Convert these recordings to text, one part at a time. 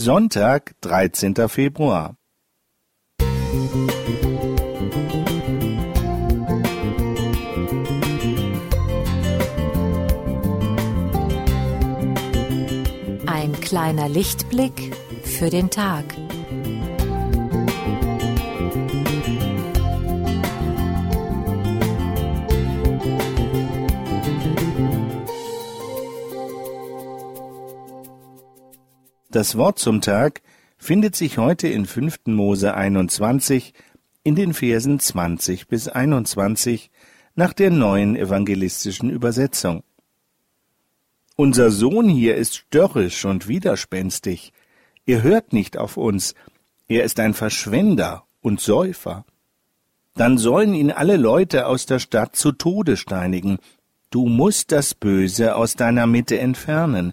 Sonntag, 13. Februar. Ein kleiner Lichtblick für den Tag. Das Wort zum Tag findet sich heute in 5. Mose 21 in den Versen 20 bis 21 nach der neuen evangelistischen Übersetzung. Unser Sohn hier ist störrisch und widerspenstig. Er hört nicht auf uns. Er ist ein Verschwender und Säufer. Dann sollen ihn alle Leute aus der Stadt zu Tode steinigen. Du musst das Böse aus deiner Mitte entfernen.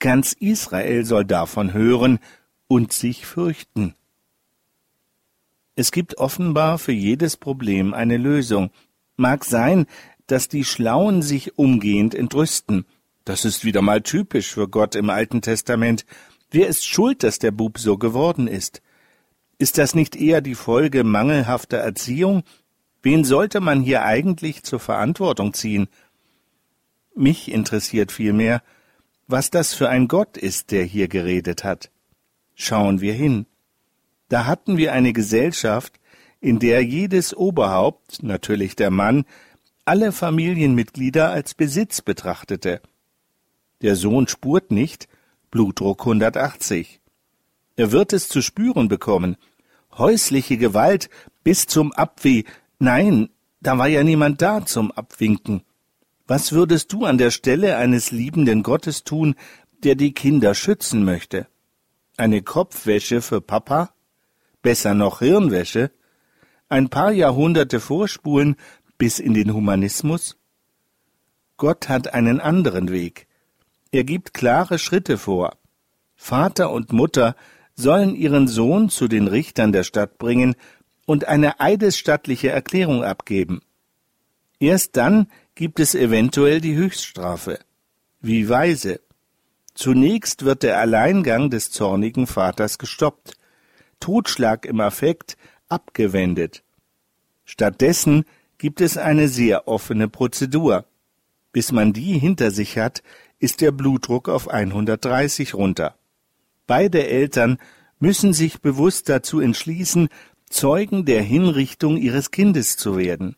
Ganz Israel soll davon hören und sich fürchten. Es gibt offenbar für jedes Problem eine Lösung. Mag sein, dass die Schlauen sich umgehend entrüsten. Das ist wieder mal typisch für Gott im Alten Testament. Wer ist schuld, dass der Bub so geworden ist? Ist das nicht eher die Folge mangelhafter Erziehung? Wen sollte man hier eigentlich zur Verantwortung ziehen? Mich interessiert vielmehr, was das für ein Gott ist, der hier geredet hat. Schauen wir hin. Da hatten wir eine Gesellschaft, in der jedes Oberhaupt, natürlich der Mann, alle Familienmitglieder als Besitz betrachtete. Der Sohn spurt nicht, Blutdruck 180. Er wird es zu spüren bekommen. Häusliche Gewalt bis zum Abweh. Nein, da war ja niemand da zum Abwinken. Was würdest du an der Stelle eines liebenden Gottes tun, der die Kinder schützen möchte? Eine Kopfwäsche für Papa? Besser noch Hirnwäsche? Ein paar Jahrhunderte vorspulen bis in den Humanismus? Gott hat einen anderen Weg. Er gibt klare Schritte vor. Vater und Mutter sollen ihren Sohn zu den Richtern der Stadt bringen und eine eidesstattliche Erklärung abgeben. Erst dann gibt es eventuell die Höchststrafe. Wie weise. Zunächst wird der Alleingang des zornigen Vaters gestoppt, Totschlag im Affekt abgewendet. Stattdessen gibt es eine sehr offene Prozedur. Bis man die hinter sich hat, ist der Blutdruck auf 130 runter. Beide Eltern müssen sich bewusst dazu entschließen, Zeugen der Hinrichtung ihres Kindes zu werden.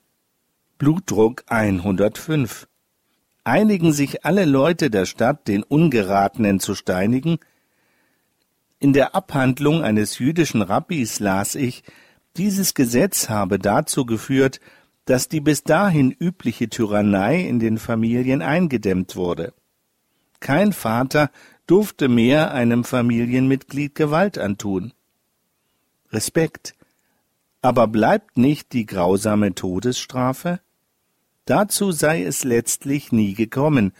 Blutdruck 105. Einigen sich alle Leute der Stadt, den Ungeratenen zu steinigen? In der Abhandlung eines jüdischen Rabbis las ich, dieses Gesetz habe dazu geführt, dass die bis dahin übliche Tyrannei in den Familien eingedämmt wurde. Kein Vater durfte mehr einem Familienmitglied Gewalt antun. Respekt. Aber bleibt nicht die grausame Todesstrafe? Dazu sei es letztlich nie gekommen.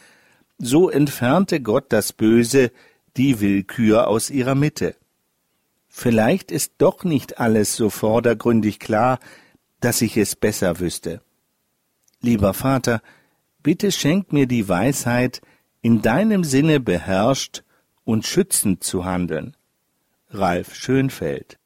So entfernte Gott das Böse, die Willkür aus ihrer Mitte. Vielleicht ist doch nicht alles so vordergründig klar, dass ich es besser wüsste. Lieber Vater, bitte schenk mir die Weisheit, in deinem Sinne beherrscht und schützend zu handeln. Ralf Schönfeld